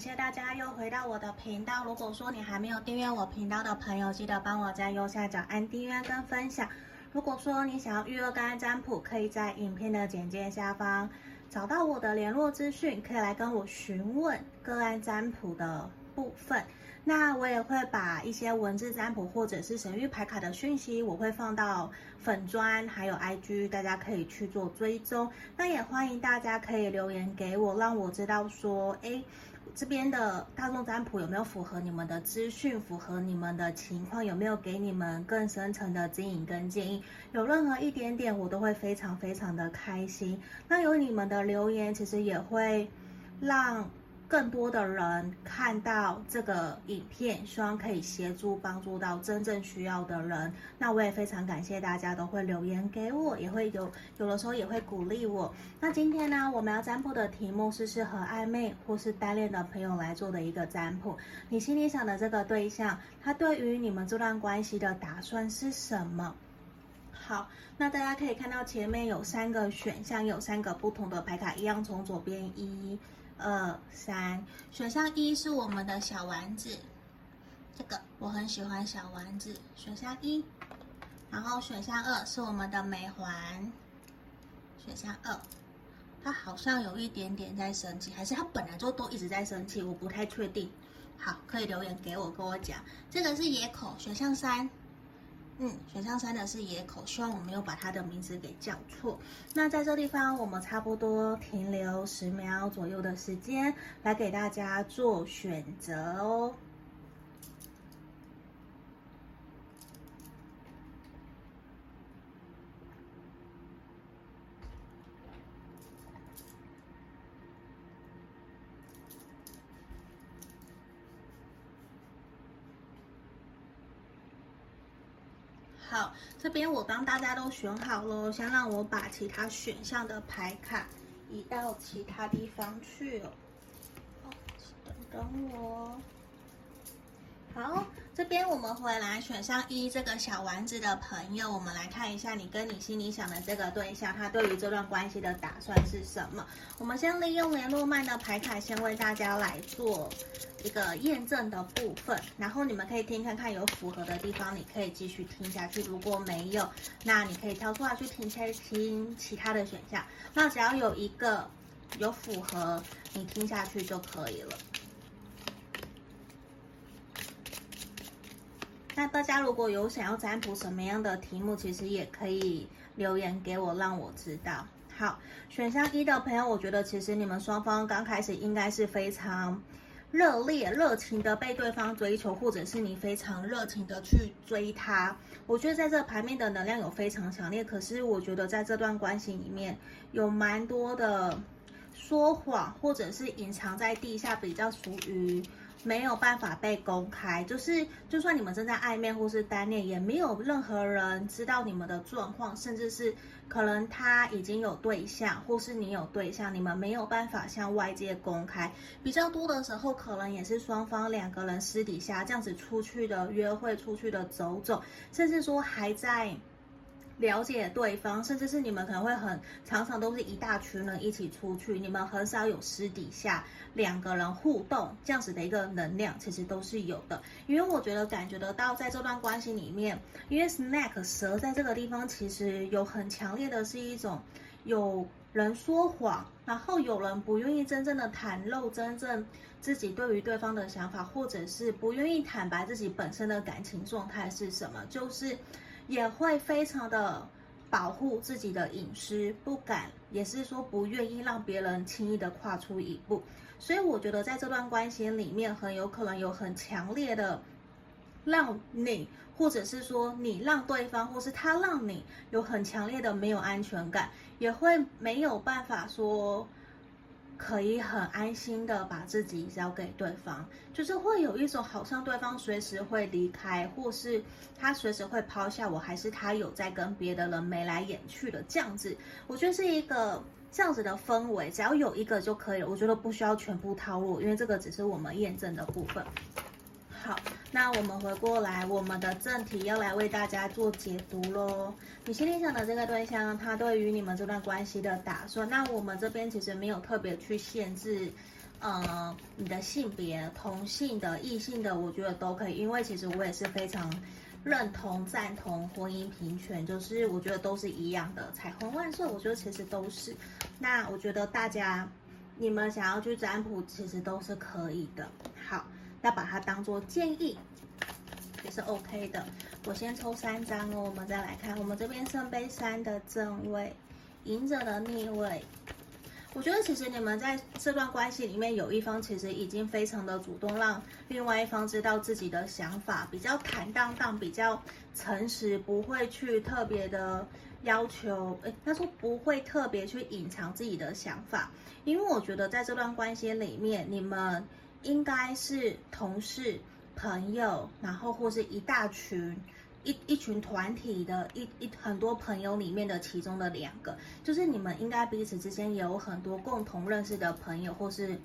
感谢大家又回到我的频道。如果说你还没有订阅我频道的朋友，记得帮我在右下角按订阅跟分享。如果说你想要预约个案占卜，可以在影片的简介下方找到我的联络资讯，可以来跟我询问个案占卜的部分。那我也会把一些文字占卜或者是神諭牌卡的讯息，我会放到粉专还有 IG，大家可以去做追踪。那也欢迎大家可以留言给我，让我知道说，哎，这边的大众占卜有没有符合你们的资讯，符合你们的情况，有没有给你们更深层的指引跟建议？有任何一点点，我都会非常非常的开心。那有你们的留言，其实也会让。更多的人看到这个影片，希望可以协助帮助到真正需要的人。那我也非常感谢大家都会留言给我，也会有有的时候也会鼓励我。那今天呢，我们要占卜的题目是适合暧昧或是单恋的朋友来做的一个占卜。你心里想的这个对象，他对于你们这段关系的打算是什么？好，那大家可以看到前面有三个选项，有三个不同的牌卡，一样从左边一。二三，选项一是我们的小丸子，这个我很喜欢小丸子。选项一，然后选项二是我们的美环，选项二，他好像有一点点在生气，还是他本来就都一直在生气，我不太确定。好，可以留言给我，跟我讲。这个是野口，选项三。嗯，选项三的是野口，希望我没有把他的名字给叫错。那在这地方，我们差不多停留十秒左右的时间，来给大家做选择哦。好，这边我帮大家都选好了，先让我把其他选项的牌卡移到其他地方去哦。等等我。好，这边我们回来选项一这个小丸子的朋友，我们来看一下你跟你心里想的这个对象，他对于这段关系的打算是什么？我们先利用联络曼的牌卡，先为大家来做一个验证的部分，然后你们可以听看看有符合的地方，你可以继续听下去；如果没有，那你可以跳出来去听听其他的选项。那只要有一个有符合，你听下去就可以了。那大家如果有想要占卜什么样的题目，其实也可以留言给我，让我知道。好，选项一的朋友，我觉得其实你们双方刚开始应该是非常热烈、热情的被对方追求，或者是你非常热情的去追他。我觉得在这牌面的能量有非常强烈，可是我觉得在这段关系里面有蛮多的说谎，或者是隐藏在地下，比较属于。没有办法被公开，就是就算你们正在暧昧或是单恋，也没有任何人知道你们的状况，甚至是可能他已经有对象，或是你有对象，你们没有办法向外界公开。比较多的时候，可能也是双方两个人私底下这样子出去的约会，出去的走走，甚至说还在。了解对方，甚至是你们可能会很常常都是一大群人一起出去，你们很少有私底下两个人互动这样子的一个能量，其实都是有的。因为我觉得感觉得到，在这段关系里面，因为 snake 蛇在这个地方其实有很强烈的是一种有人说谎，然后有人不愿意真正的袒露真正自己对于对方的想法，或者是不愿意坦白自己本身的感情状态是什么，就是。也会非常的保护自己的隐私，不敢，也是说不愿意让别人轻易的跨出一步。所以我觉得在这段关系里面，很有可能有很强烈的让你，或者是说你让对方，或是他让你有很强烈的没有安全感，也会没有办法说。可以很安心的把自己交给对方，就是会有一种好像对方随时会离开，或是他随时会抛下我，还是他有在跟别的人眉来眼去的这样子。我觉得是一个这样子的氛围，只要有一个就可以了。我觉得不需要全部套路，因为这个只是我们验证的部分。好，那我们回过来，我们的正题要来为大家做解读喽。你心里想的这个对象，他对于你们这段关系的打算，那我们这边其实没有特别去限制，呃，你的性别，同性的、异性的，我觉得都可以，因为其实我也是非常认同、赞同婚姻平权，就是我觉得都是一样的，彩虹万岁，我觉得其实都是。那我觉得大家，你们想要去占卜，其实都是可以的。好，要把它当做建议，也是 OK 的。我先抽三张哦，我们再来看，我们这边圣杯三的正位，隐者的逆位。我觉得其实你们在这段关系里面，有一方其实已经非常的主动，让另外一方知道自己的想法，比较坦荡荡，比较诚实，不会去特别的要求，诶，他说不会特别去隐藏自己的想法，因为我觉得在这段关系里面，你们应该是同事、朋友，然后或是一大群。一一群团体的一一很多朋友里面的其中的两个，就是你们应该彼此之间有很多共同认识的朋友，或是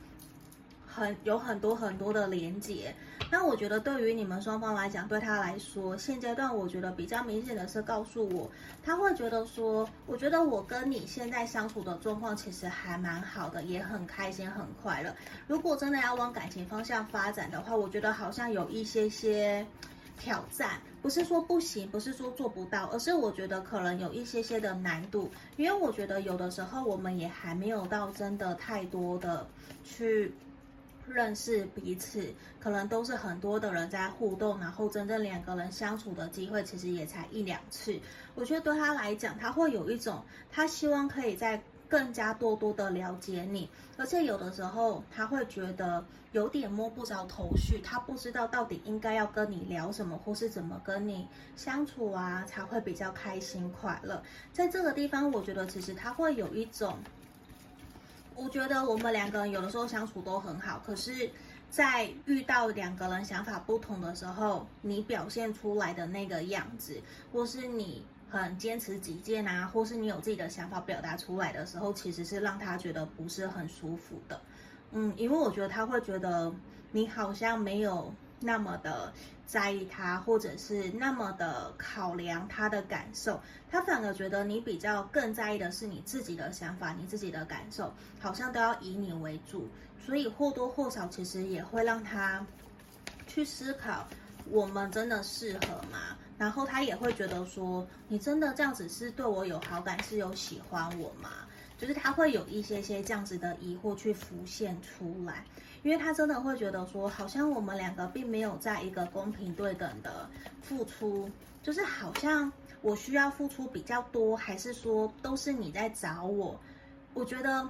很有很多很多的连结。那我觉得对于你们双方来讲，对他来说，现阶段我觉得比较明显的是告诉我，他会觉得说，我觉得我跟你现在相处的状况其实还蛮好的，也很开心很快乐。如果真的要往感情方向发展的话，我觉得好像有一些些。挑战不是说不行，不是说做不到，而是我觉得可能有一些些的难度，因为我觉得有的时候我们也还没有到真的太多的去认识彼此，可能都是很多的人在互动，然后真正两个人相处的机会其实也才一两次。我觉得对他来讲，他会有一种他希望可以在。更加多多的了解你，而且有的时候他会觉得有点摸不着头绪，他不知道到底应该要跟你聊什么，或是怎么跟你相处啊，才会比较开心快乐。在这个地方，我觉得其实他会有一种，我觉得我们两个人有的时候相处都很好，可是，在遇到两个人想法不同的时候，你表现出来的那个样子，或是你。很坚持己见啊，或是你有自己的想法表达出来的时候，其实是让他觉得不是很舒服的。嗯，因为我觉得他会觉得你好像没有那么的在意他，或者是那么的考量他的感受，他反而觉得你比较更在意的是你自己的想法，你自己的感受，好像都要以你为主，所以或多或少其实也会让他去思考，我们真的适合吗？然后他也会觉得说，你真的这样子是对我有好感，是有喜欢我吗？就是他会有一些些这样子的疑惑去浮现出来，因为他真的会觉得说，好像我们两个并没有在一个公平对等的付出，就是好像我需要付出比较多，还是说都是你在找我？我觉得。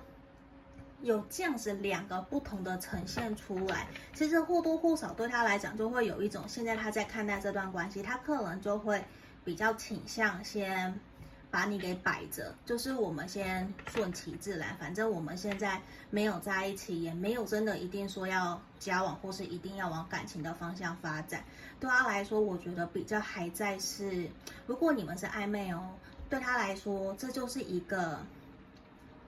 有这样子两个不同的呈现出来，其实或多或少对他来讲，就会有一种现在他在看待这段关系，他可能就会比较倾向先把你给摆着，就是我们先顺其自然，反正我们现在没有在一起，也没有真的一定说要交往，或是一定要往感情的方向发展。对他来说，我觉得比较还在是，如果你们是暧昧哦，对他来说，这就是一个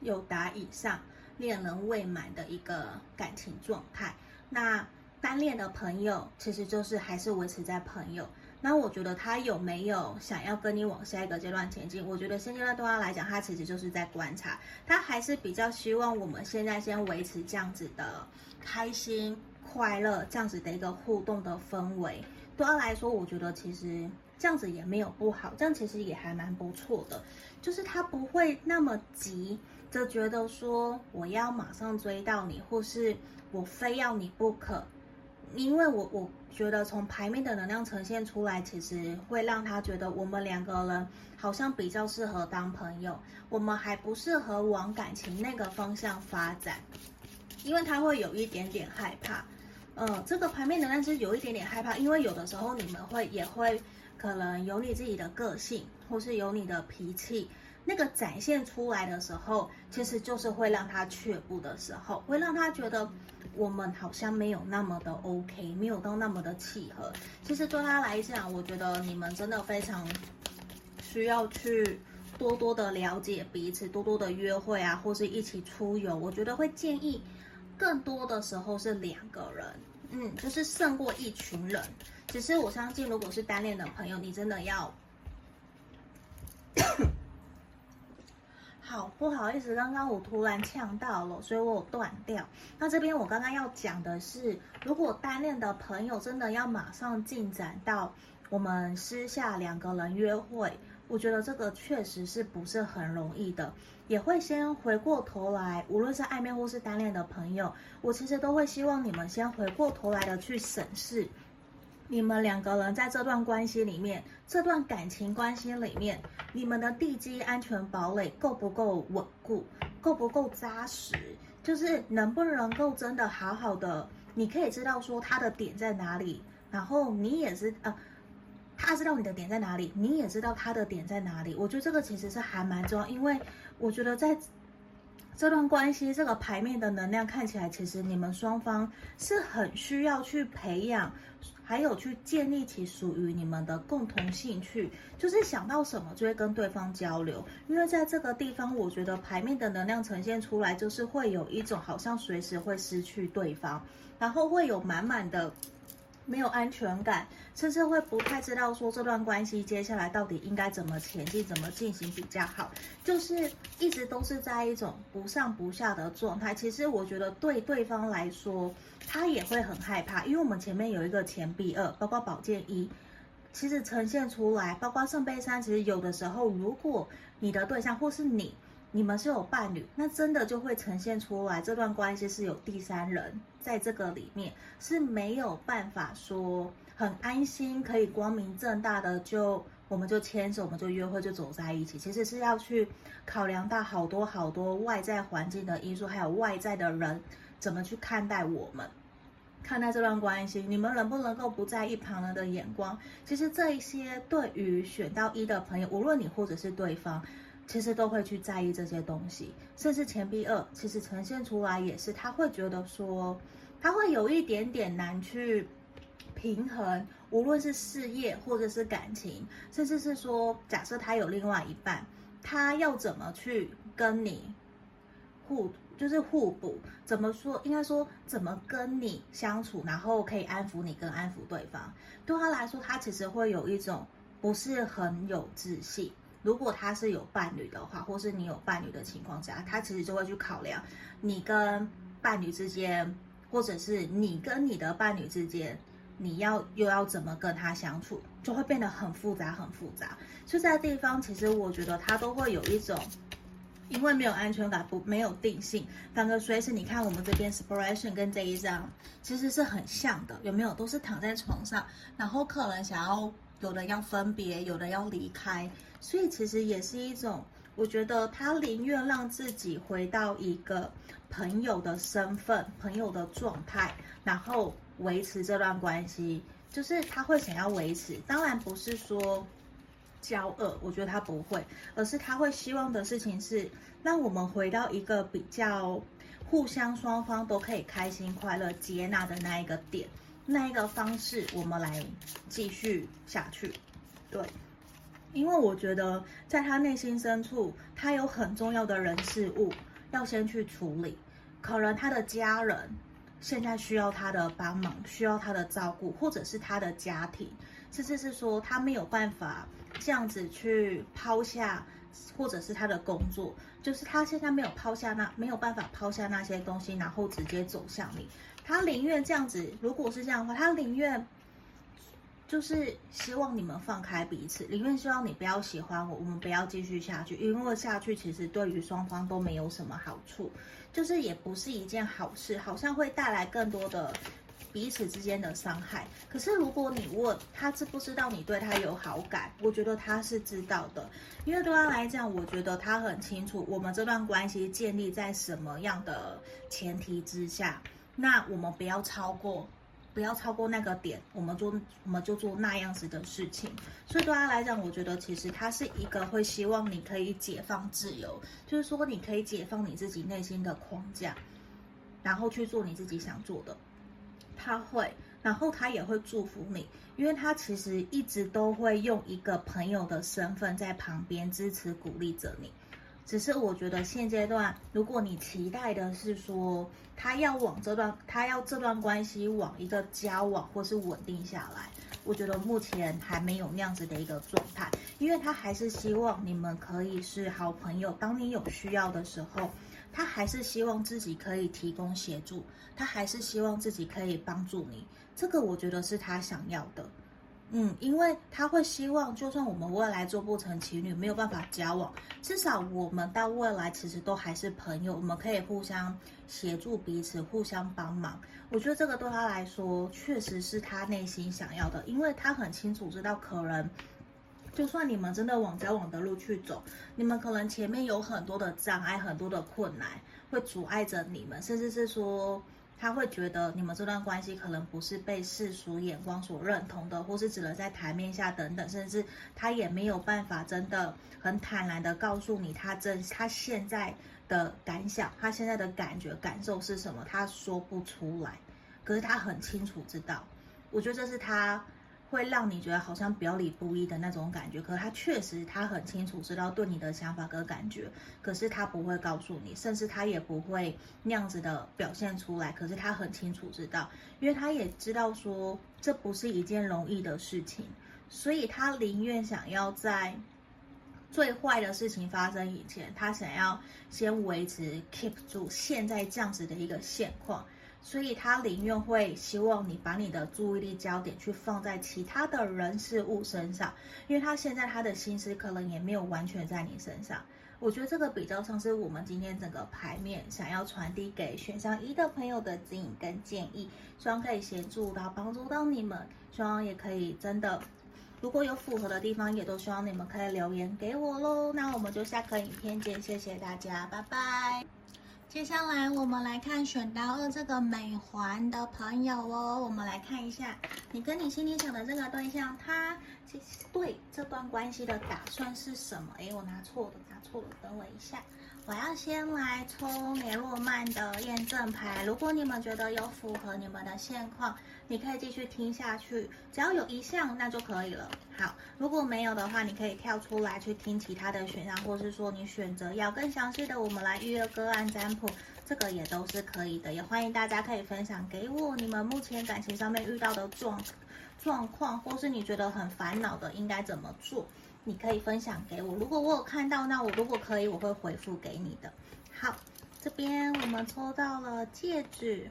有达以上。恋人未满的一个感情状态，那单恋的朋友其实就是还是维持在朋友。那我觉得他有没有想要跟你往下一个阶段前进？我觉得现阶段对他来讲，他其实就是在观察，他还是比较希望我们现在先维持这样子的开心快乐这样子的一个互动的氛围。对他来说，我觉得其实这样子也没有不好，这样其实也还蛮不错的，就是他不会那么急。就觉得说我要马上追到你，或是我非要你不可，因为我我觉得从牌面的能量呈现出来，其实会让他觉得我们两个人好像比较适合当朋友，我们还不适合往感情那个方向发展，因为他会有一点点害怕，呃，这个牌面能量是有一点点害怕，因为有的时候你们会也会可能有你自己的个性，或是有你的脾气。那个展现出来的时候，其实就是会让他却步的时候，会让他觉得我们好像没有那么的 OK，没有到那么的契合。其实对他来讲，我觉得你们真的非常需要去多多的了解彼此，多多的约会啊，或是一起出游。我觉得会建议更多的时候是两个人，嗯，就是胜过一群人。只是我相信，如果是单恋的朋友，你真的要。好，不好意思，刚刚我突然呛到了，所以我有断掉。那这边我刚刚要讲的是，如果单恋的朋友真的要马上进展到我们私下两个人约会，我觉得这个确实是不是很容易的，也会先回过头来，无论是暧昧或是单恋的朋友，我其实都会希望你们先回过头来的去审视。你们两个人在这段关系里面，这段感情关系里面，你们的地基安全堡垒够不够稳固，够不够扎实？就是能不能够真的好好的，你可以知道说他的点在哪里，然后你也是呃，他知道你的点在哪里，你也知道他的点在哪里。我觉得这个其实是还蛮重要，因为我觉得在。这段关系这个牌面的能量看起来，其实你们双方是很需要去培养，还有去建立起属于你们的共同兴趣，就是想到什么就会跟对方交流。因为在这个地方，我觉得牌面的能量呈现出来，就是会有一种好像随时会失去对方，然后会有满满的。没有安全感，甚至会不太知道说这段关系接下来到底应该怎么前进，怎么进行比较好，就是一直都是在一种不上不下的状态。其实我觉得对对方来说，他也会很害怕，因为我们前面有一个钱币二，包括宝剑一，其实呈现出来，包括圣杯三，其实有的时候，如果你的对象或是你。你们是有伴侣，那真的就会呈现出来，这段关系是有第三人在这个里面，是没有办法说很安心，可以光明正大的就我们就牵手，我们就约会，就走在一起。其实是要去考量到好多好多外在环境的因素，还有外在的人怎么去看待我们，看待这段关系，你们能不能够不在意旁人的眼光？其实这一些对于选到一的朋友，无论你或者是对方。其实都会去在意这些东西，甚至钱币二其实呈现出来也是，他会觉得说，他会有一点点难去平衡，无论是事业或者是感情，甚至是说，假设他有另外一半，他要怎么去跟你互，就是互补，怎么说？应该说怎么跟你相处，然后可以安抚你跟安抚对方。对他来说，他其实会有一种不是很有自信。如果他是有伴侣的话，或是你有伴侣的情况下，他其实就会去考量你跟伴侣之间，或者是你跟你的伴侣之间，你要又要怎么跟他相处，就会变得很复杂，很复杂。就在地方，其实我觉得他都会有一种，因为没有安全感，不没有定性，反而随时你看我们这边 Inspiration 跟这一张其实是很像的，有没有？都是躺在床上，然后可能想要有的要分别，有的要离开。所以其实也是一种，我觉得他宁愿让自己回到一个朋友的身份、朋友的状态，然后维持这段关系，就是他会想要维持。当然不是说交恶，我觉得他不会，而是他会希望的事情是让我们回到一个比较互相双方都可以开心、快乐、接纳的那一个点，那一个方式，我们来继续下去。对。因为我觉得，在他内心深处，他有很重要的人事物要先去处理。可能他的家人现在需要他的帮忙，需要他的照顾，或者是他的家庭，甚至是说他没有办法这样子去抛下，或者是他的工作，就是他现在没有抛下那没有办法抛下那些东西，然后直接走向你。他宁愿这样子，如果是这样的话，他宁愿。就是希望你们放开彼此，里面希望你不要喜欢我，我们不要继续下去，因为下去其实对于双方都没有什么好处，就是也不是一件好事，好像会带来更多的彼此之间的伤害。可是如果你问他知不知道你对他有好感，我觉得他是知道的，因为对他来讲，我觉得他很清楚我们这段关系建立在什么样的前提之下，那我们不要超过。不要超过那个点，我们做我们就做那样子的事情。所以对他来讲，我觉得其实他是一个会希望你可以解放自由，就是说你可以解放你自己内心的框架，然后去做你自己想做的。他会，然后他也会祝福你，因为他其实一直都会用一个朋友的身份在旁边支持鼓励着你。只是我觉得现阶段，如果你期待的是说他要往这段，他要这段关系往一个交往或是稳定下来，我觉得目前还没有那样子的一个状态，因为他还是希望你们可以是好朋友。当你有需要的时候，他还是希望自己可以提供协助，他还是希望自己可以帮助你。这个我觉得是他想要的。嗯，因为他会希望，就算我们未来做不成情侣，没有办法交往，至少我们到未来其实都还是朋友，我们可以互相协助彼此，互相帮忙。我觉得这个对他来说，确实是他内心想要的，因为他很清楚知道，可能就算你们真的往交往的路去走，你们可能前面有很多的障碍，很多的困难会阻碍着你们，甚至是说。他会觉得你们这段关系可能不是被世俗眼光所认同的，或是只能在台面下等等，甚至他也没有办法真的很坦然的告诉你他真他现在的感想，他现在的感觉感受是什么，他说不出来，可是他很清楚知道，我觉得这是他。会让你觉得好像表里不一的那种感觉，可他确实他很清楚知道对你的想法跟感觉，可是他不会告诉你，甚至他也不会那样子的表现出来。可是他很清楚知道，因为他也知道说这不是一件容易的事情，所以他宁愿想要在最坏的事情发生以前，他想要先维持 keep 住现在这样子的一个现况。所以他宁愿会希望你把你的注意力焦点去放在其他的人事物身上，因为他现在他的心思可能也没有完全在你身上。我觉得这个比较像是我们今天整个牌面想要传递给选项一的朋友的指引跟建议，希望可以协助到帮助到你们，希望也可以真的，如果有符合的地方，也都希望你们可以留言给我喽。那我们就下个影片见，谢谢大家，拜拜。接下来我们来看选到二这个美环的朋友哦，我们来看一下你跟你心里想的这个对象，他对这段关系的打算是什么？诶，我拿错了，拿错了，等我一下。我要先来抽梅洛曼的验证牌。如果你们觉得有符合你们的现况，你可以继续听下去。只要有一项，那就可以了。好，如果没有的话，你可以跳出来去听其他的选项，或是说你选择要更详细的，我们来预约个案占卜，这个也都是可以的。也欢迎大家可以分享给我你们目前感情上面遇到的状况状况，或是你觉得很烦恼的应该怎么做。你可以分享给我，如果我有看到，那我如果可以，我会回复给你的。好，这边我们抽到了戒指，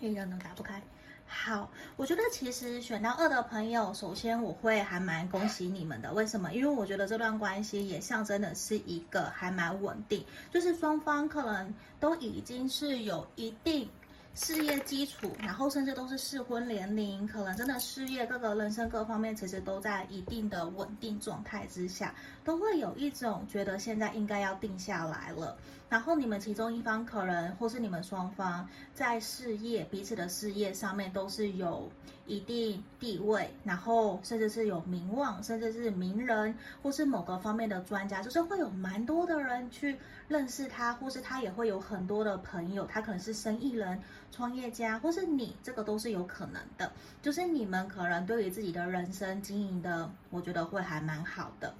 一个都打不开。好，我觉得其实选到二的朋友，首先我会还蛮恭喜你们的。为什么？因为我觉得这段关系也象征的是一个还蛮稳定，就是双方可能都已经是有一定。事业基础，然后甚至都是适婚年龄，可能真的事业各个人生各方面其实都在一定的稳定状态之下，都会有一种觉得现在应该要定下来了。然后你们其中一方可能，或是你们双方在事业彼此的事业上面都是有一定地位，然后甚至是有名望，甚至是名人，或是某个方面的专家，就是会有蛮多的人去认识他，或是他也会有很多的朋友，他可能是生意人。创业家，或是你，这个都是有可能的。就是你们可能对于自己的人生经营的，我觉得会还蛮好的。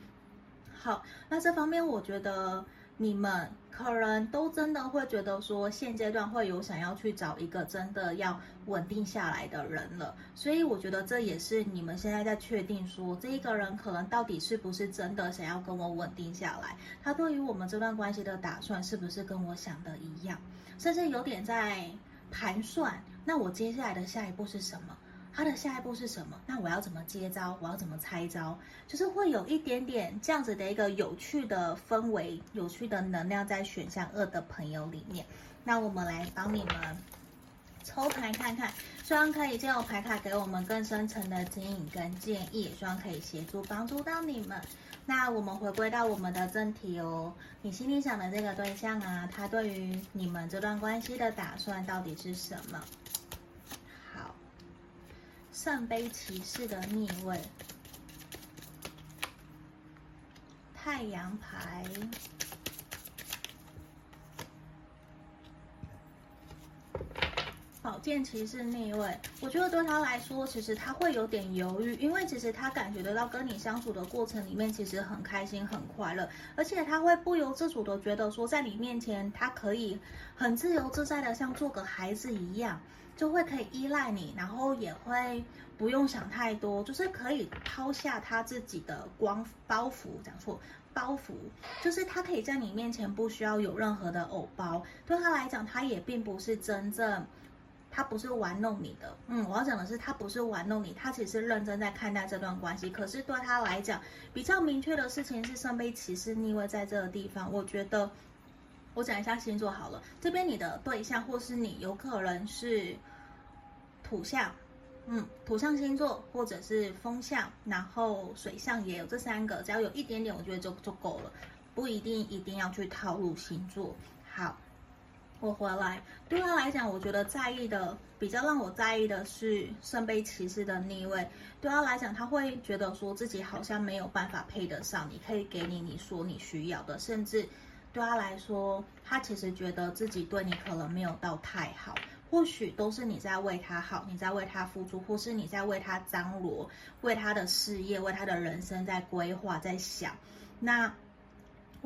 好，那这方面我觉得你们可能都真的会觉得说，现阶段会有想要去找一个真的要稳定下来的人了。所以我觉得这也是你们现在在确定说，这一个人可能到底是不是真的想要跟我稳定下来，他对于我们这段关系的打算是不是跟我想的一样，甚至有点在。盘算，那我接下来的下一步是什么？他的下一步是什么？那我要怎么接招？我要怎么拆招？就是会有一点点这样子的一个有趣的氛围、有趣的能量在选项二的朋友里面。那我们来帮你们抽牌看看，希望可以借由牌卡给我们更深层的指引跟建议，希望可以协助帮助到你们。那我们回归到我们的正题哦，你心里想的这个对象啊，他对于你们这段关系的打算到底是什么？圣杯骑士的逆位，太阳牌，宝，剑骑士逆位，我觉得对他来说，其实他会有点犹豫，因为其实他感觉得到跟你相处的过程里面，其实很开心、很快乐，而且他会不由自主的觉得说，在你面前，他可以很自由自在的像做个孩子一样，就会可以依赖你，然后也会不用想太多，就是可以抛下他自己的光包袱，讲错。包袱就是他可以在你面前不需要有任何的偶包，对他来讲，他也并不是真正，他不是玩弄你的。嗯，我要讲的是，他不是玩弄你，他其实是认真在看待这段关系。可是对他来讲，比较明确的事情是圣杯骑士逆位在这个地方。我觉得，我讲一下星座好了，这边你的对象或是你有可能是土象。嗯，土象星座或者是风象，然后水象也有这三个，只要有一点点，我觉得就就够了，不一定一定要去套路星座。好，我回来，对他来讲，我觉得在意的比较让我在意的是圣杯骑士的逆位。对他来讲，他会觉得说自己好像没有办法配得上你，可以给你你说你需要的，甚至对他来说，他其实觉得自己对你可能没有到太好。或许都是你在为他好，你在为他付出，或是你在为他张罗，为他的事业，为他的人生在规划，在想。那。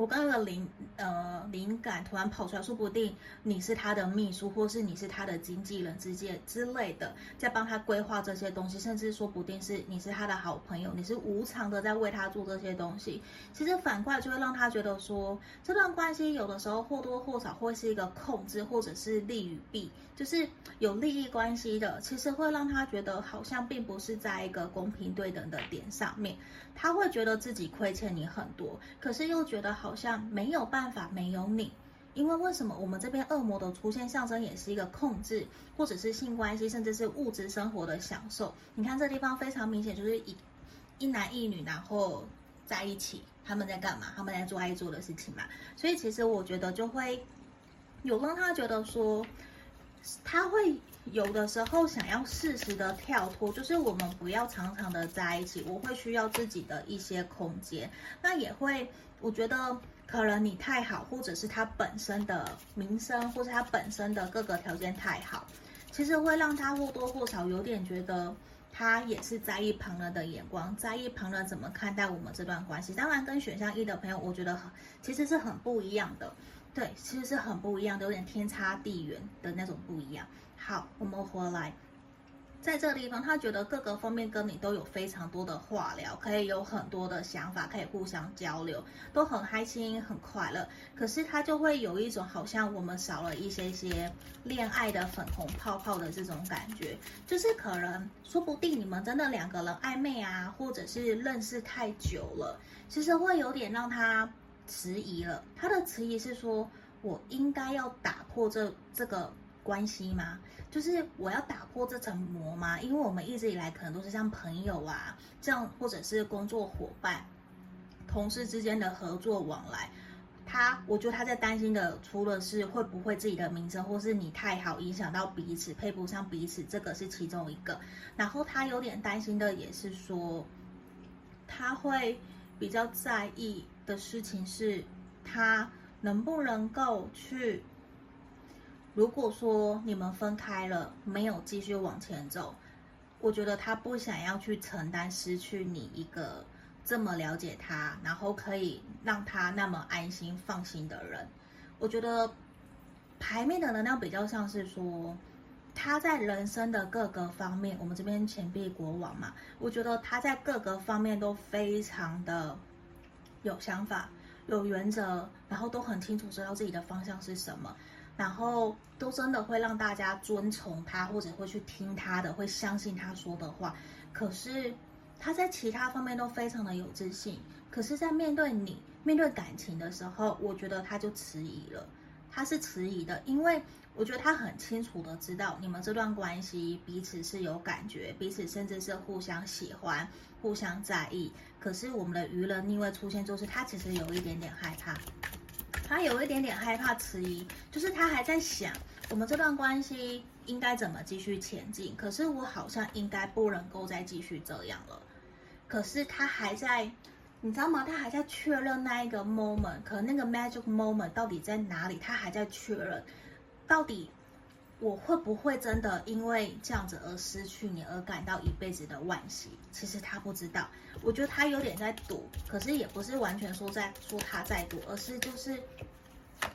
我刚刚的灵呃灵感突然跑出来，说不定你是他的秘书，或是你是他的经纪人之间之类的，在帮他规划这些东西，甚至说不定是你是他的好朋友，你是无偿的在为他做这些东西。其实反过来就会让他觉得说，这段关系有的时候或多或少会是一个控制，或者是利与弊，就是有利益关系的，其实会让他觉得好像并不是在一个公平对等的点上面，他会觉得自己亏欠你很多，可是又觉得好。好像没有办法没有你，因为为什么我们这边恶魔的出现象征也是一个控制，或者是性关系，甚至是物质生活的享受。你看这地方非常明显，就是一一男一女，然后在一起，他们在干嘛？他们在做爱做的事情嘛。所以其实我觉得就会有让他觉得说，他会有的时候想要适时的跳脱，就是我们不要常常的在一起，我会需要自己的一些空间，那也会。我觉得可能你太好，或者是他本身的名声，或者他本身的各个条件太好，其实会让他或多或少有点觉得他也是在意旁人的眼光，在意旁人怎么看待我们这段关系。当然，跟选项一的朋友，我觉得其实是很不一样的，对，其实是很不一样的，有点天差地远的那种不一样。好，我们回来。在这个地方，他觉得各个方面跟你都有非常多的话聊，可以有很多的想法，可以互相交流，都很开心、很快乐。可是他就会有一种好像我们少了一些些恋爱的粉红泡泡的这种感觉，就是可能说不定你们真的两个人暧昧啊，或者是认识太久了，其实会有点让他迟疑了。他的迟疑是说，我应该要打破这这个关系吗？就是我要打破这层膜吗？因为我们一直以来可能都是像朋友啊，这样或者是工作伙伴、同事之间的合作往来。他，我觉得他在担心的，除了是会不会自己的名声，或是你太好影响到彼此，配不上彼此，这个是其中一个。然后他有点担心的也是说，他会比较在意的事情是，他能不能够去。如果说你们分开了，没有继续往前走，我觉得他不想要去承担失去你一个这么了解他，然后可以让他那么安心放心的人。我觉得牌面的能量比较像是说，他在人生的各个方面，我们这边钱币国王嘛，我觉得他在各个方面都非常的有想法、有原则，然后都很清楚知道自己的方向是什么。然后都真的会让大家遵从他，或者会去听他的，会相信他说的话。可是他在其他方面都非常的有自信，可是，在面对你、面对感情的时候，我觉得他就迟疑了。他是迟疑的，因为我觉得他很清楚的知道你们这段关系彼此是有感觉，彼此甚至是互相喜欢、互相在意。可是我们的愚人逆位出现，就是他其实有一点点害怕。他有一点点害怕、迟疑，就是他还在想我们这段关系应该怎么继续前进。可是我好像应该不能够再继续这样了。可是他还在，你知道吗？他还在确认那一个 moment，可那个 magic moment 到底在哪里？他还在确认，到底我会不会真的因为这样子而失去你，而感到一辈子的惋惜？其实他不知道，我觉得他有点在赌，可是也不是完全说在说他在赌，而是就是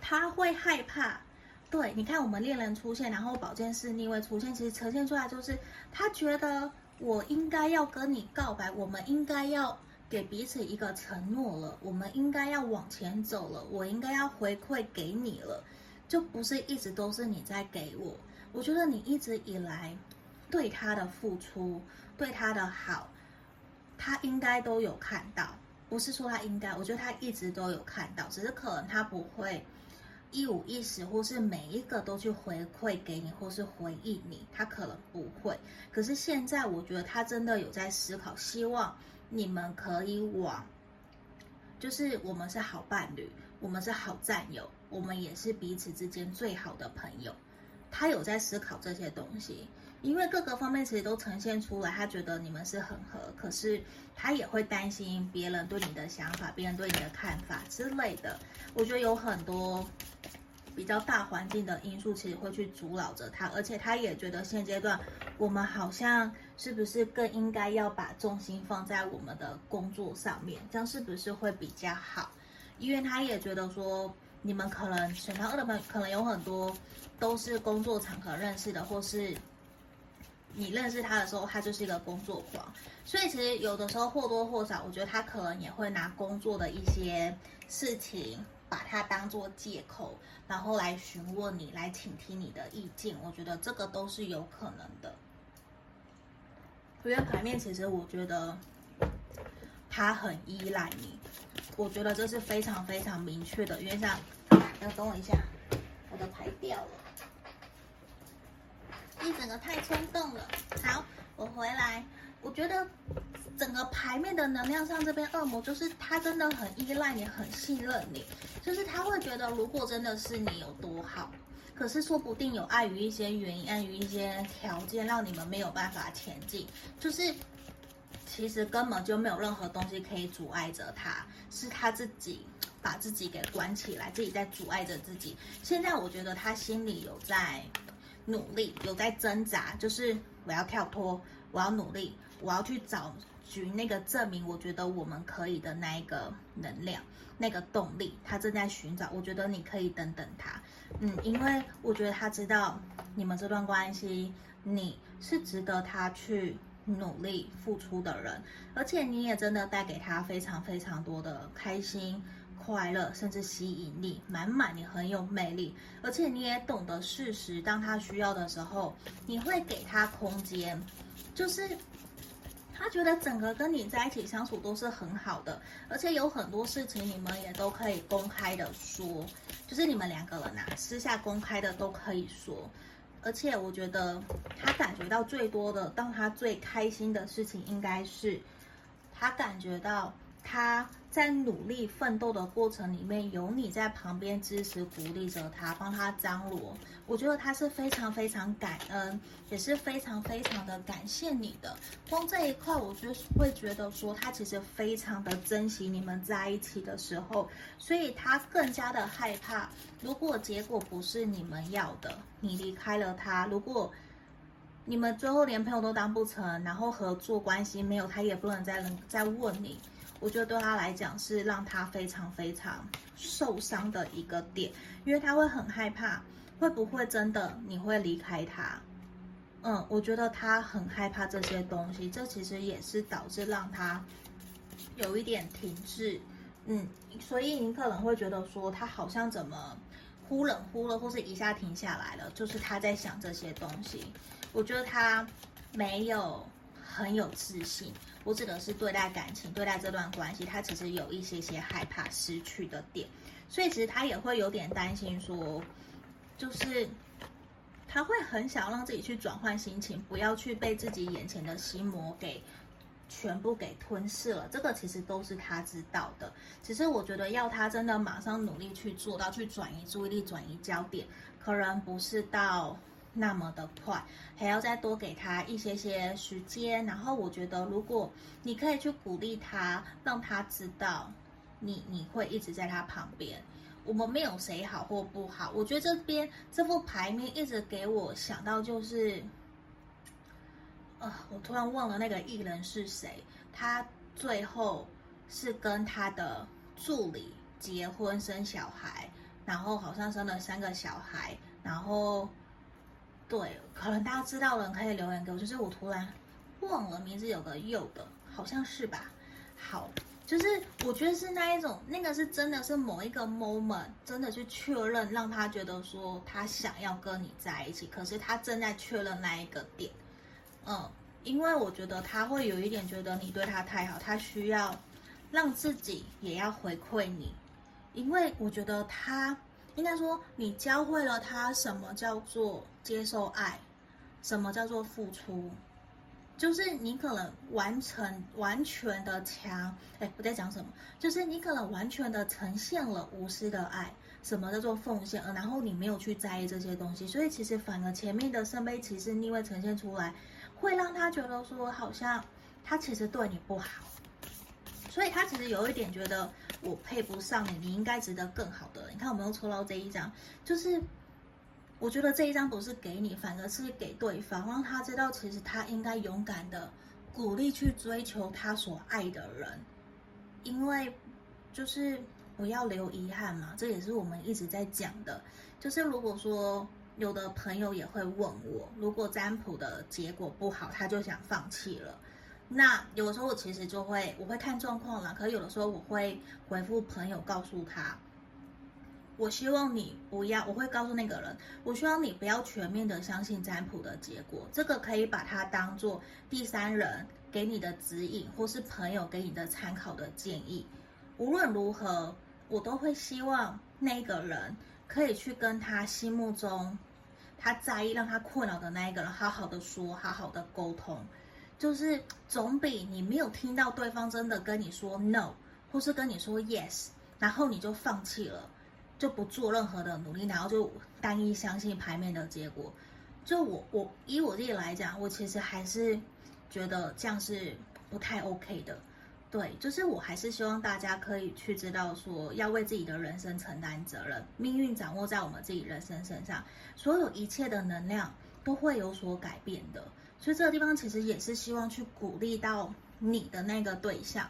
他会害怕。对，你看我们恋人出现，然后宝剑四逆位出现，其实呈现出来就是他觉得我应该要跟你告白，我们应该要给彼此一个承诺了，我们应该要往前走了，我应该要回馈给你了，就不是一直都是你在给我。我觉得你一直以来对他的付出，对他的好，他应该都有看到，不是说他应该，我觉得他一直都有看到，只是可能他不会。一五一十，或是每一个都去回馈给你，或是回应你，他可能不会。可是现在，我觉得他真的有在思考，希望你们可以往，就是我们是好伴侣，我们是好战友，我们也是彼此之间最好的朋友。他有在思考这些东西。因为各个方面其实都呈现出来，他觉得你们是很合，可是他也会担心别人对你的想法、别人对你的看法之类的。我觉得有很多比较大环境的因素，其实会去阻挠着他，而且他也觉得现阶段我们好像是不是更应该要把重心放在我们的工作上面，这样是不是会比较好？因为他也觉得说，你们可能选到二的朋友可能有很多都是工作场合认识的，或是。你认识他的时候，他就是一个工作狂，所以其实有的时候或多或少，我觉得他可能也会拿工作的一些事情，把它当做借口，然后来询问你，来倾听你的意见。我觉得这个都是有可能的。因为牌面其实我觉得他很依赖你，我觉得这是非常非常明确的。因为像，要等我一下，我的牌掉了。一整个太冲动了。好，我回来。我觉得整个牌面的能量上，这边恶魔就是他真的很依赖你，很信任你。就是他会觉得，如果真的是你有多好，可是说不定有碍于一些原因，碍于一些条件，让你们没有办法前进。就是其实根本就没有任何东西可以阻碍着他，是他自己把自己给关起来，自己在阻碍着自己。现在我觉得他心里有在。努力有在挣扎，就是我要跳脱，我要努力，我要去找寻那个证明，我觉得我们可以的那一个能量，那个动力，他正在寻找。我觉得你可以等等他，嗯，因为我觉得他知道你们这段关系，你是值得他去努力付出的人，而且你也真的带给他非常非常多的开心。快乐，甚至吸引力满满，你很有魅力，而且你也懂得适时，当他需要的时候，你会给他空间，就是他觉得整个跟你在一起相处都是很好的，而且有很多事情你们也都可以公开的说，就是你们两个人呐、啊，私下公开的都可以说，而且我觉得他感觉到最多的，当他最开心的事情，应该是他感觉到。他在努力奋斗的过程里面，有你在旁边支持鼓励着他，帮他张罗。我觉得他是非常非常感恩，也是非常非常的感谢你的。光这一块，我就会觉得说，他其实非常的珍惜你们在一起的时候，所以他更加的害怕，如果结果不是你们要的，你离开了他，如果你们最后连朋友都当不成，然后合作关系没有，他也不能再再问你。我觉得对他来讲是让他非常非常受伤的一个点，因为他会很害怕，会不会真的你会离开他？嗯，我觉得他很害怕这些东西，这其实也是导致让他有一点停滞。嗯，所以你可能会觉得说他好像怎么忽冷忽热，或是一下停下来了，就是他在想这些东西。我觉得他没有很有自信。我指的是对待感情，对待这段关系，他其实有一些些害怕失去的点，所以其实他也会有点担心说，就是他会很想让自己去转换心情，不要去被自己眼前的心魔给全部给吞噬了。这个其实都是他知道的，只是我觉得要他真的马上努力去做到，去转移注意力、转移焦点，可能不是到。那么的快，还要再多给他一些些时间。然后我觉得，如果你可以去鼓励他，让他知道你你会一直在他旁边，我们没有谁好或不好。我觉得这边这副牌面一直给我想到就是，呃，我突然忘了那个艺人是谁，他最后是跟他的助理结婚生小孩，然后好像生了三个小孩，然后对，可能大家知道了可以留言给我，就是我突然忘了名字，有个佑的，好像是吧？好。就是我觉得是那一种，那个是真的是某一个 moment，真的去确认，让他觉得说他想要跟你在一起，可是他正在确认那一个点，嗯，因为我觉得他会有一点觉得你对他太好，他需要让自己也要回馈你，因为我觉得他应该说你教会了他什么叫做接受爱，什么叫做付出。就是你可能完成完全的强，哎，我在讲什么？就是你可能完全的呈现了无私的爱，什么叫做奉献？然后你没有去在意这些东西，所以其实反而前面的圣杯骑士逆位呈现出来，会让他觉得说好像他其实对你不好，所以他其实有一点觉得我配不上你，你应该值得更好的。你看我们又抽到这一张，就是。我觉得这一张不是给你，反而是给对方，让他知道其实他应该勇敢的鼓励去追求他所爱的人，因为就是不要留遗憾嘛，这也是我们一直在讲的。就是如果说有的朋友也会问我，如果占卜的结果不好，他就想放弃了，那有的时候我其实就会我会看状况啦，可有的时候我会回复朋友，告诉他。我希望你不要，我会告诉那个人，我希望你不要全面的相信占卜的结果，这个可以把它当做第三人给你的指引，或是朋友给你的参考的建议。无论如何，我都会希望那个人可以去跟他心目中他在意、让他困扰的那一个人好好的说，好好的沟通，就是总比你没有听到对方真的跟你说 no，或是跟你说 yes，然后你就放弃了。就不做任何的努力，然后就单一相信牌面的结果。就我我以我自己来讲，我其实还是觉得这样是不太 OK 的。对，就是我还是希望大家可以去知道说，要为自己的人生承担责任，命运掌握在我们自己人生身上，所有一切的能量都会有所改变的。所以这个地方其实也是希望去鼓励到你的那个对象。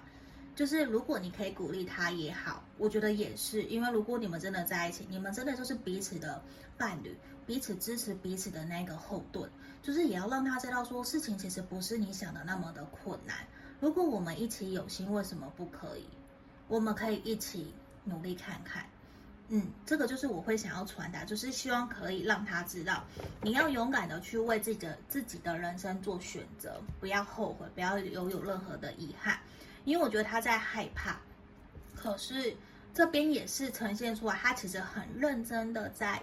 就是如果你可以鼓励他也好，我觉得也是，因为如果你们真的在一起，你们真的就是彼此的伴侣，彼此支持彼此的那个后盾，就是也要让他知道说，事情其实不是你想的那么的困难。如果我们一起有心，为什么不可以？我们可以一起努力看看。嗯，这个就是我会想要传达，就是希望可以让他知道，你要勇敢的去为自己的自己的人生做选择，不要后悔，不要有有任何的遗憾。因为我觉得他在害怕，可是这边也是呈现出来，他其实很认真的在，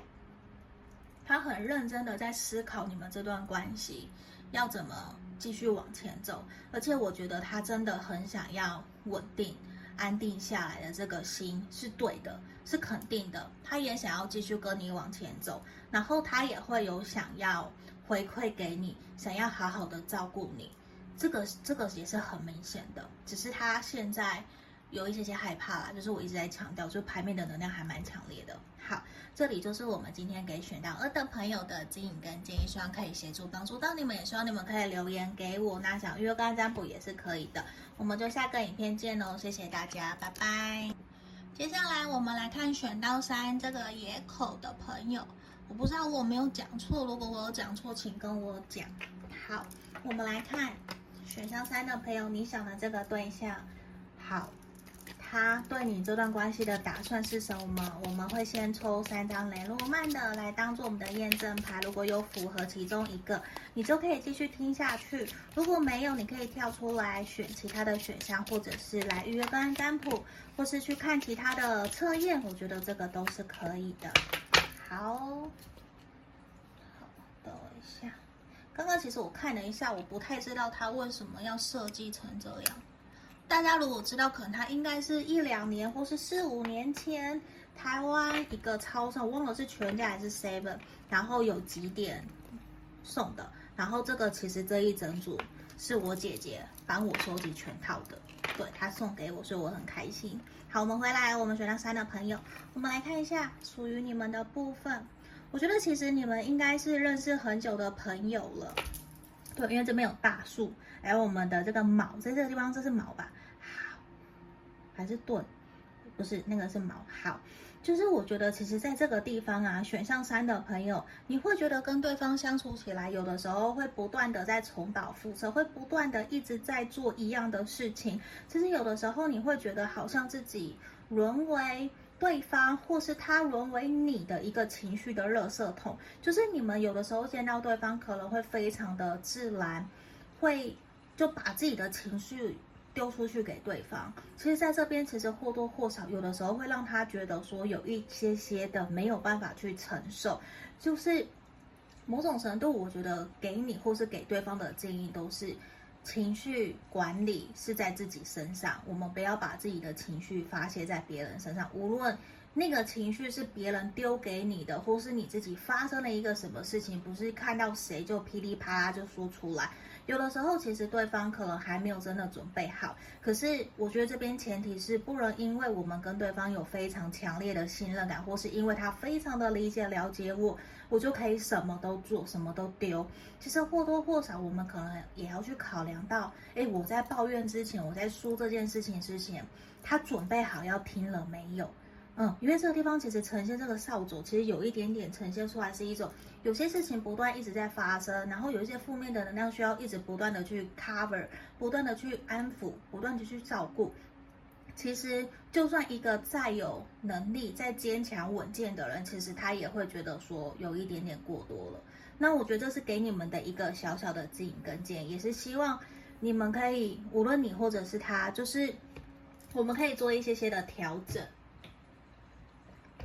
他很认真的在思考你们这段关系要怎么继续往前走，而且我觉得他真的很想要稳定、安定下来的这个心是对的，是肯定的，他也想要继续跟你往前走，然后他也会有想要回馈给你，想要好好的照顾你。这个这个也是很明显的，只是他现在有一些些害怕啦，就是我一直在强调，就牌面的能量还蛮强烈的。好，这里就是我们今天给选到二的朋友的指引跟建议，希望可以协助帮助到你们，也希望你们可以留言给我，那想预约个占卜也是可以的。我们就下个影片见喽，谢谢大家，拜拜。接下来我们来看选到三这个野口的朋友，我不知道我没有讲错，如果我有讲错，请跟我讲。好，我们来看。选项三的朋友，你想的这个对象，好，他对你这段关系的打算是什么？我们会先抽三张雷诺曼的来当做我们的验证牌，如果有符合其中一个，你就可以继续听下去；如果没有，你可以跳出来选其他的选项，或者是来预约个案占卜，或是去看其他的测验，我觉得这个都是可以的。好。等一下刚刚其实我看了一下，我不太知道他为什么要设计成这样。大家如果知道，可能他应该是一两年或是四五年前台湾一个超市，我忘了是全家还是 Seven，然后有几点送的。然后这个其实这一整组是我姐姐帮我收集全套的，对，她送给我，所以我很开心。好，我们回来，我们选到三的朋友，我们来看一下属于你们的部分。我觉得其实你们应该是认识很久的朋友了，对，因为这边有大树，还有我们的这个卯，在这个地方这是卯吧？好，还是盾？不是，那个是卯。好。就是我觉得，其实在这个地方啊，选项三的朋友，你会觉得跟对方相处起来，有的时候会不断的在重蹈覆辙，会不断的一直在做一样的事情。其实有的时候你会觉得好像自己沦为对方，或是他沦为你的一个情绪的垃圾桶。就是你们有的时候见到对方，可能会非常的自然，会就把自己的情绪。丢出去给对方，其实在这边，其实或多或少有的时候会让他觉得说有一些些的没有办法去承受，就是某种程度，我觉得给你或是给对方的建议都是情绪管理是在自己身上，我们不要把自己的情绪发泄在别人身上，无论那个情绪是别人丢给你的，或是你自己发生了一个什么事情，不是看到谁就噼里啪啦就说出来。有的时候，其实对方可能还没有真的准备好。可是，我觉得这边前提是不能因为我们跟对方有非常强烈的信任感，或是因为他非常的理解了解我，我就可以什么都做，什么都丢。其实或多或少，我们可能也要去考量到，诶，我在抱怨之前，我在说这件事情之前，他准备好要听了没有？嗯，因为这个地方其实呈现这个扫帚，其实有一点点呈现出来是一种有些事情不断一直在发生，然后有一些负面的能量需要一直不断的去 cover，不断的去安抚，不断的去照顾。其实就算一个再有能力、再坚强稳健的人，其实他也会觉得说有一点点过多了。那我觉得这是给你们的一个小小的指引跟建议，也是希望你们可以，无论你或者是他，就是我们可以做一些些的调整。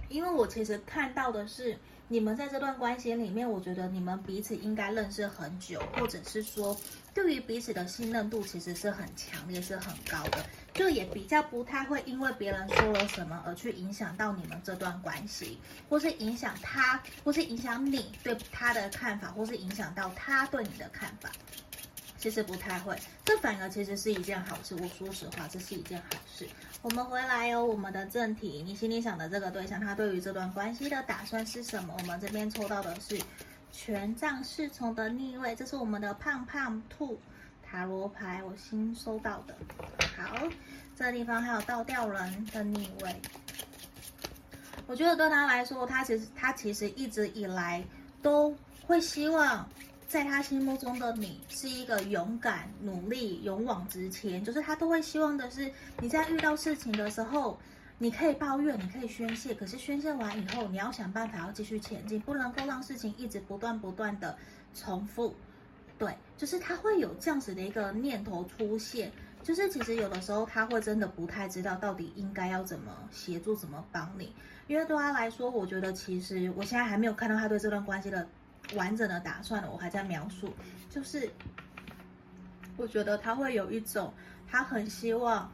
因为我其实看到的是，你们在这段关系里面，我觉得你们彼此应该认识很久，或者是说，对于彼此的信任度其实是很强烈、是很高的，就也比较不太会因为别人说了什么而去影响到你们这段关系，或是影响他，或是影响你对他的看法，或是影响到他对你的看法。其实不太会，这反而其实是一件好事。我说实话，这是一件好事。我们回来哦，我们的正题，你心里想的这个对象，他对于这段关系的打算是什么？我们这边抽到的是权杖侍从的逆位，这是我们的胖胖兔塔罗牌，我新收到的。好，这地方还有倒吊人的逆位。我觉得对他来说，他其实他其实一直以来都会希望。在他心目中的你是一个勇敢、努力、勇往直前，就是他都会希望的是你在遇到事情的时候，你可以抱怨，你可以宣泄，可是宣泄完以后，你要想办法要继续前进，不能够让事情一直不断不断的重复。对，就是他会有这样子的一个念头出现，就是其实有的时候他会真的不太知道到底应该要怎么协助、怎么帮你，因为对他来说，我觉得其实我现在还没有看到他对这段关系的。完整的打算了，我还在描述，就是我觉得他会有一种，他很希望，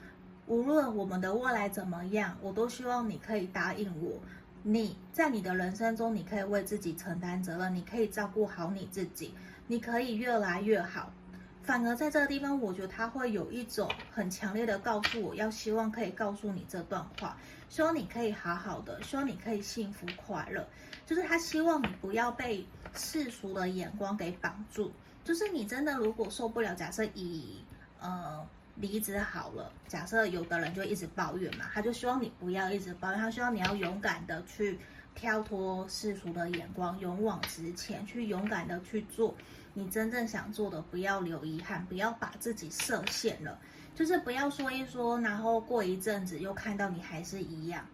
无论我们的未来怎么样，我都希望你可以答应我，你在你的人生中，你可以为自己承担责任，你可以照顾好你自己，你可以越来越好。反而在这个地方，我觉得他会有一种很强烈的告诉我要希望可以告诉你这段话，希望你可以好好的，希望你可以幸福快乐，就是他希望你不要被。世俗的眼光给绑住，就是你真的如果受不了，假设以呃离职好了，假设有的人就一直抱怨嘛，他就希望你不要一直抱怨，他希望你要勇敢的去跳脱世俗的眼光，勇往直前，去勇敢的去做你真正想做的，不要留遗憾，不要把自己设限了，就是不要说一说，然后过一阵子又看到你还是一样，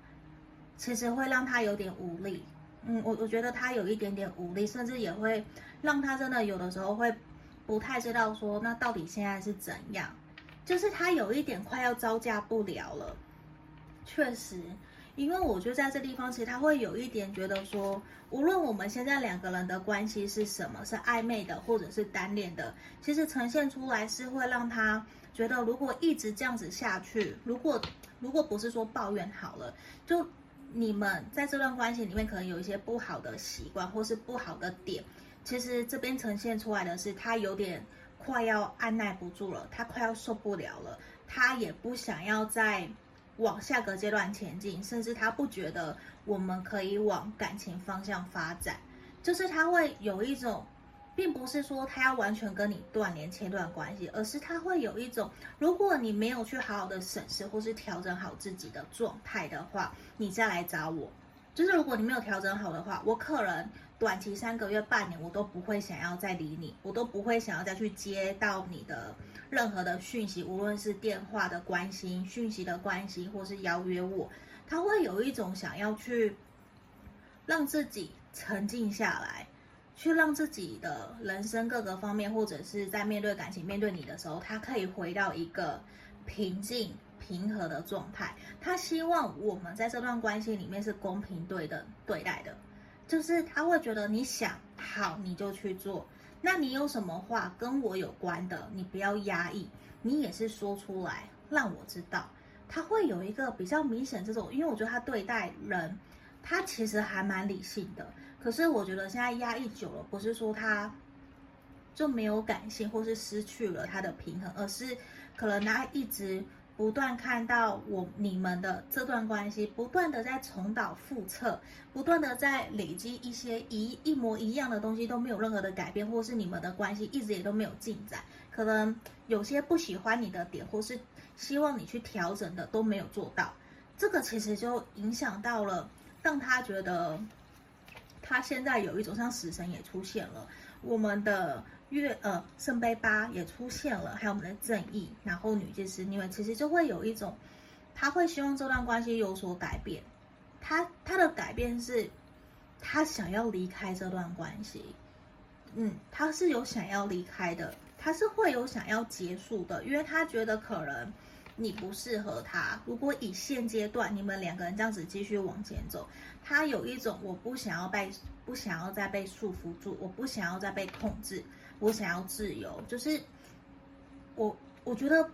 其实会让他有点无力。嗯，我我觉得他有一点点无力，甚至也会让他真的有的时候会不太知道说，那到底现在是怎样？就是他有一点快要招架不了了。确实，因为我觉得在这地方，其实他会有一点觉得说，无论我们现在两个人的关系是什么，是暧昧的或者是单恋的，其实呈现出来是会让他觉得，如果一直这样子下去，如果如果不是说抱怨好了，就。你们在这段关系里面可能有一些不好的习惯，或是不好的点。其实这边呈现出来的是，他有点快要按捺不住了，他快要受不了了，他也不想要再往下个阶段前进，甚至他不觉得我们可以往感情方向发展，就是他会有一种，并不是说他要完全跟你断联切断关系，而是他会有一种，如果你没有去好好的审视或是调整好自己的状态的话，你再来找我，就是如果你没有调整好的话，我可能。短期三个月、半年，我都不会想要再理你，我都不会想要再去接到你的任何的讯息，无论是电话的关心、讯息的关心，或是邀约我，他会有一种想要去让自己沉静下来，去让自己的人生各个方面，或者是在面对感情、面对你的时候，他可以回到一个平静、平和的状态。他希望我们在这段关系里面是公平对的对待的。就是他会觉得你想好你就去做，那你有什么话跟我有关的，你不要压抑，你也是说出来让我知道。他会有一个比较明显这种，因为我觉得他对待人，他其实还蛮理性的。可是我觉得现在压抑久了，不是说他就没有感性或是失去了他的平衡，而是可能他一直。不断看到我你们的这段关系，不断的在重蹈覆辙，不断的在累积一些一一模一样的东西都没有任何的改变，或是你们的关系一直也都没有进展，可能有些不喜欢你的点，或是希望你去调整的都没有做到，这个其实就影响到了，让他觉得他现在有一种像死神也出现了，我们的。月呃圣杯八也出现了，还有我们的正义，然后女祭司，因为其实就会有一种，他会希望这段关系有所改变，他他的改变是，他想要离开这段关系，嗯，他是有想要离开的，他是会有想要结束的，因为他觉得可能你不适合他，如果以现阶段你们两个人这样子继续往前走，他有一种我不想要被不想要再被束缚住，我不想要再被控制。我想要自由，就是我我觉得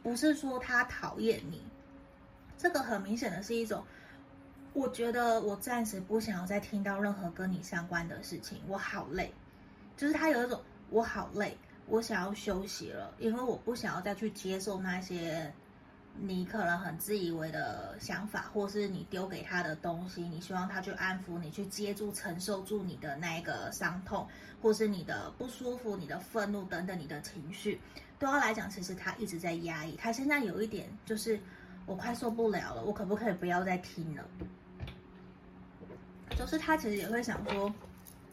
不是说他讨厌你，这个很明显的是一种，我觉得我暂时不想要再听到任何跟你相关的事情，我好累，就是他有一种我好累，我想要休息了，因为我不想要再去接受那些。你可能很自以为的想法，或是你丢给他的东西，你希望他去安抚你，去接住、承受住你的那个伤痛，或是你的不舒服、你的愤怒等等，你的情绪，对他来讲，其实他一直在压抑。他现在有一点就是，我快受不了了，我可不可以不要再听了？就是他其实也会想说，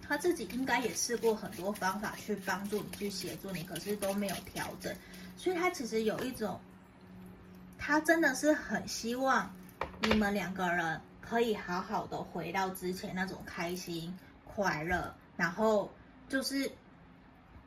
他自己应该也试过很多方法去帮助你、去协助你，可是都没有调整，所以他其实有一种。他真的是很希望你们两个人可以好好的回到之前那种开心、快乐，然后就是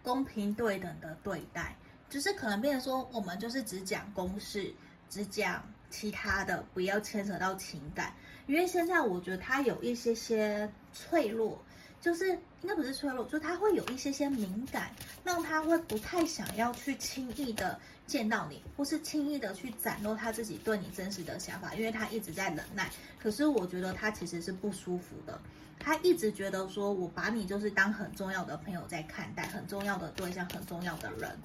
公平对等的对待，就是可能变成说我们就是只讲公事，只讲其他的，不要牵扯到情感，因为现在我觉得他有一些些脆弱。就是应该不是脆弱，就他会有一些些敏感，让他会不太想要去轻易的见到你，或是轻易的去展露他自己对你真实的想法，因为他一直在忍耐。可是我觉得他其实是不舒服的，他一直觉得说我把你就是当很重要的朋友在看待，很重要的对象，很重要的人，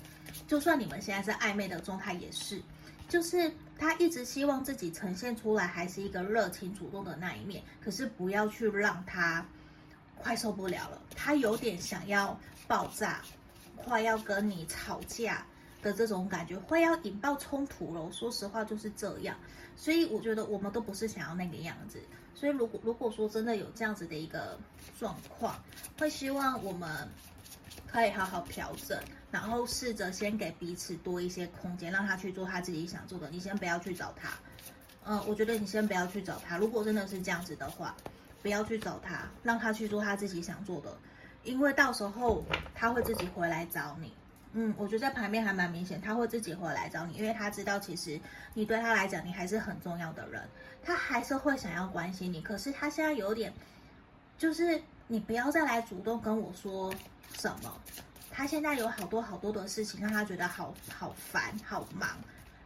就算你们现在是暧昧的状态也是，就是他一直希望自己呈现出来还是一个热情主动的那一面，可是不要去让他。快受不了了，他有点想要爆炸，快要跟你吵架的这种感觉，会要引爆冲突了。说实话就是这样，所以我觉得我们都不是想要那个样子。所以如果如果说真的有这样子的一个状况，会希望我们可以好好调整，然后试着先给彼此多一些空间，让他去做他自己想做的。你先不要去找他，嗯，我觉得你先不要去找他。如果真的是这样子的话。不要去找他，让他去做他自己想做的，因为到时候他会自己回来找你。嗯，我觉得在旁边还蛮明显，他会自己回来找你，因为他知道其实你对他来讲你还是很重要的人，他还是会想要关心你。可是他现在有点，就是你不要再来主动跟我说什么，他现在有好多好多的事情让他觉得好好烦、好忙，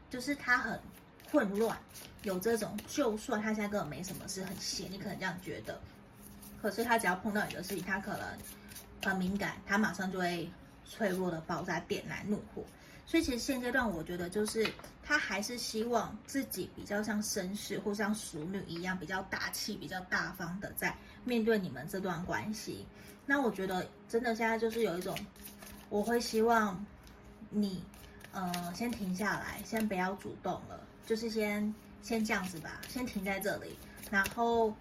就是他很。混乱，有这种，就算他现在根本没什么事，很闲，你可能这样觉得，可是他只要碰到你的事情，他可能很敏感，他马上就会脆弱的爆炸，点燃怒火。所以其实现阶段我觉得就是他还是希望自己比较像绅士或像淑女一样，比较大气、比较大方的在面对你们这段关系。那我觉得真的现在就是有一种，我会希望你呃先停下来，先不要主动了，就是先先这样子吧，先停在这里，然后。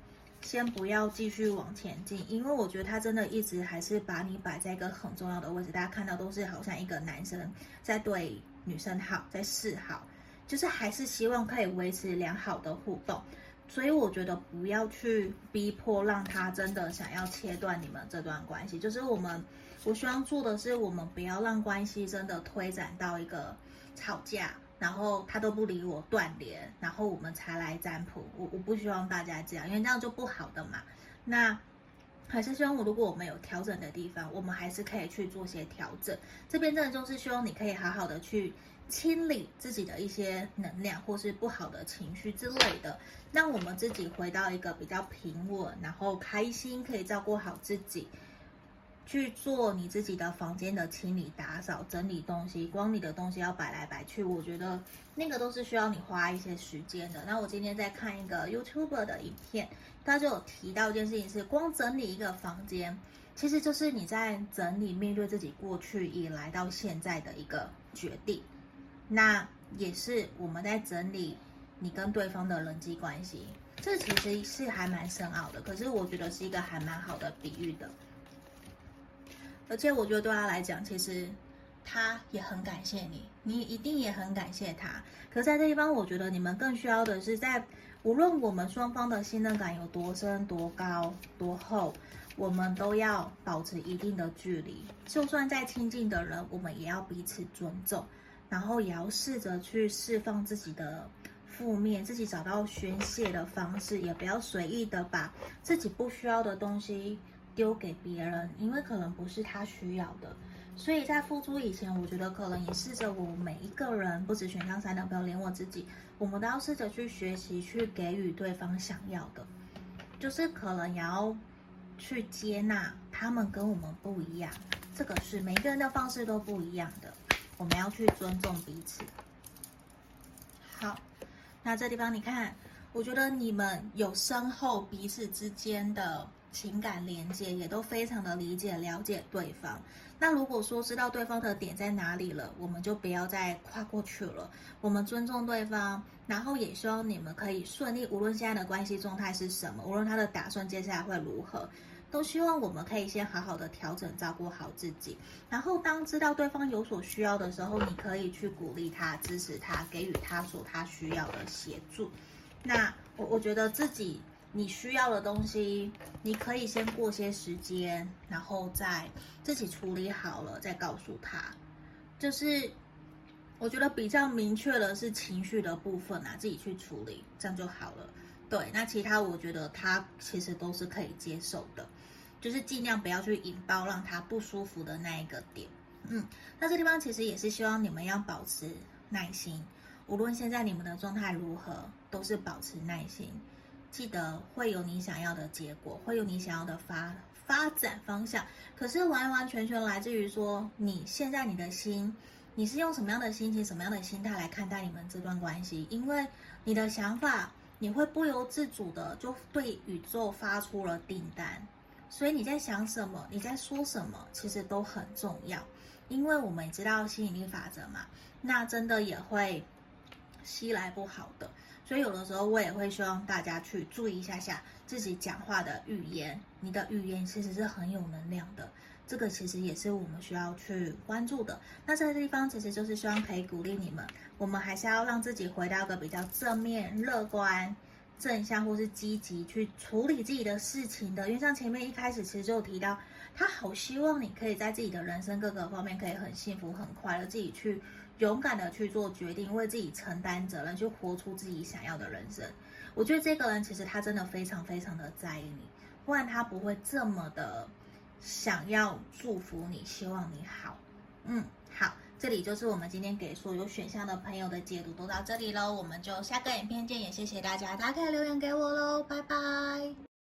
先不要继续往前进，因为我觉得他真的一直还是把你摆在一个很重要的位置。大家看到都是好像一个男生在对女生好，在示好，就是还是希望可以维持良好的互动。所以我觉得不要去逼迫，让他真的想要切断你们这段关系。就是我们，我希望做的是，我们不要让关系真的推展到一个吵架。然后他都不理我，断联，然后我们才来占卜。我我不希望大家这样，因为这样就不好的嘛。那还是希望我，如果我们有调整的地方，我们还是可以去做些调整。这边真的就是希望你可以好好的去清理自己的一些能量，或是不好的情绪之类的，让我们自己回到一个比较平稳，然后开心，可以照顾好自己。去做你自己的房间的清理、打扫、整理东西，光你的东西要摆来摆去，我觉得那个都是需要你花一些时间的。那我今天在看一个 YouTuber 的影片，他就有提到一件事情是，光整理一个房间，其实就是你在整理面对自己过去以来到现在的一个决定。那也是我们在整理你跟对方的人际关系，这其实是还蛮深奥的，可是我觉得是一个还蛮好的比喻的。而且我觉得对他来讲，其实他也很感谢你，你一定也很感谢他。可在这地方，我觉得你们更需要的是，在无论我们双方的信任感有多深、多高、多厚，我们都要保持一定的距离。就算再亲近的人，我们也要彼此尊重，然后也要试着去释放自己的负面，自己找到宣泄的方式，也不要随意的把自己不需要的东西。丢给别人，因为可能不是他需要的，所以在付出以前，我觉得可能也试着我每一个人，不止选项三的朋友，连我自己，我们都要试着去学习，去给予对方想要的，就是可能也要去接纳他们跟我们不一样，这个是每个人的方式都不一样的，我们要去尊重彼此。好，那这地方你看，我觉得你们有深厚彼此之间的。情感连接也都非常的理解了解对方。那如果说知道对方的点在哪里了，我们就不要再跨过去了。我们尊重对方，然后也希望你们可以顺利。无论现在的关系状态是什么，无论他的打算接下来会如何，都希望我们可以先好好的调整，照顾好自己。然后当知道对方有所需要的时候，你可以去鼓励他、支持他，给予他所他需要的协助。那我我觉得自己。你需要的东西，你可以先过些时间，然后再自己处理好了再告诉他。就是我觉得比较明确的是情绪的部分啊，自己去处理，这样就好了。对，那其他我觉得他其实都是可以接受的，就是尽量不要去引爆让他不舒服的那一个点。嗯，那这地方其实也是希望你们要保持耐心，无论现在你们的状态如何，都是保持耐心。记得会有你想要的结果，会有你想要的发发展方向。可是完完全全来自于说，你现在你的心，你是用什么样的心情、什么样的心态来看待你们这段关系？因为你的想法，你会不由自主的就对宇宙发出了订单。所以你在想什么，你在说什么，其实都很重要。因为我们知道吸引力法则嘛，那真的也会吸来不好的。所以有的时候我也会希望大家去注意一下下自己讲话的语言，你的语言其实是很有能量的，这个其实也是我们需要去关注的。那这个地方其实就是希望可以鼓励你们，我们还是要让自己回到一个比较正面、乐观、正向或是积极去处理自己的事情的。因为像前面一开始其实就有提到，他好希望你可以在自己的人生各个方面可以很幸福、很快乐，自己去。勇敢的去做决定，为自己承担责任，去活出自己想要的人生。我觉得这个人其实他真的非常非常的在意你，不然他不会这么的想要祝福你，希望你好。嗯，好，这里就是我们今天给所有选项的朋友的解读，都到这里喽。我们就下个影片见，也谢谢大家，大家可以留言给我喽，拜拜。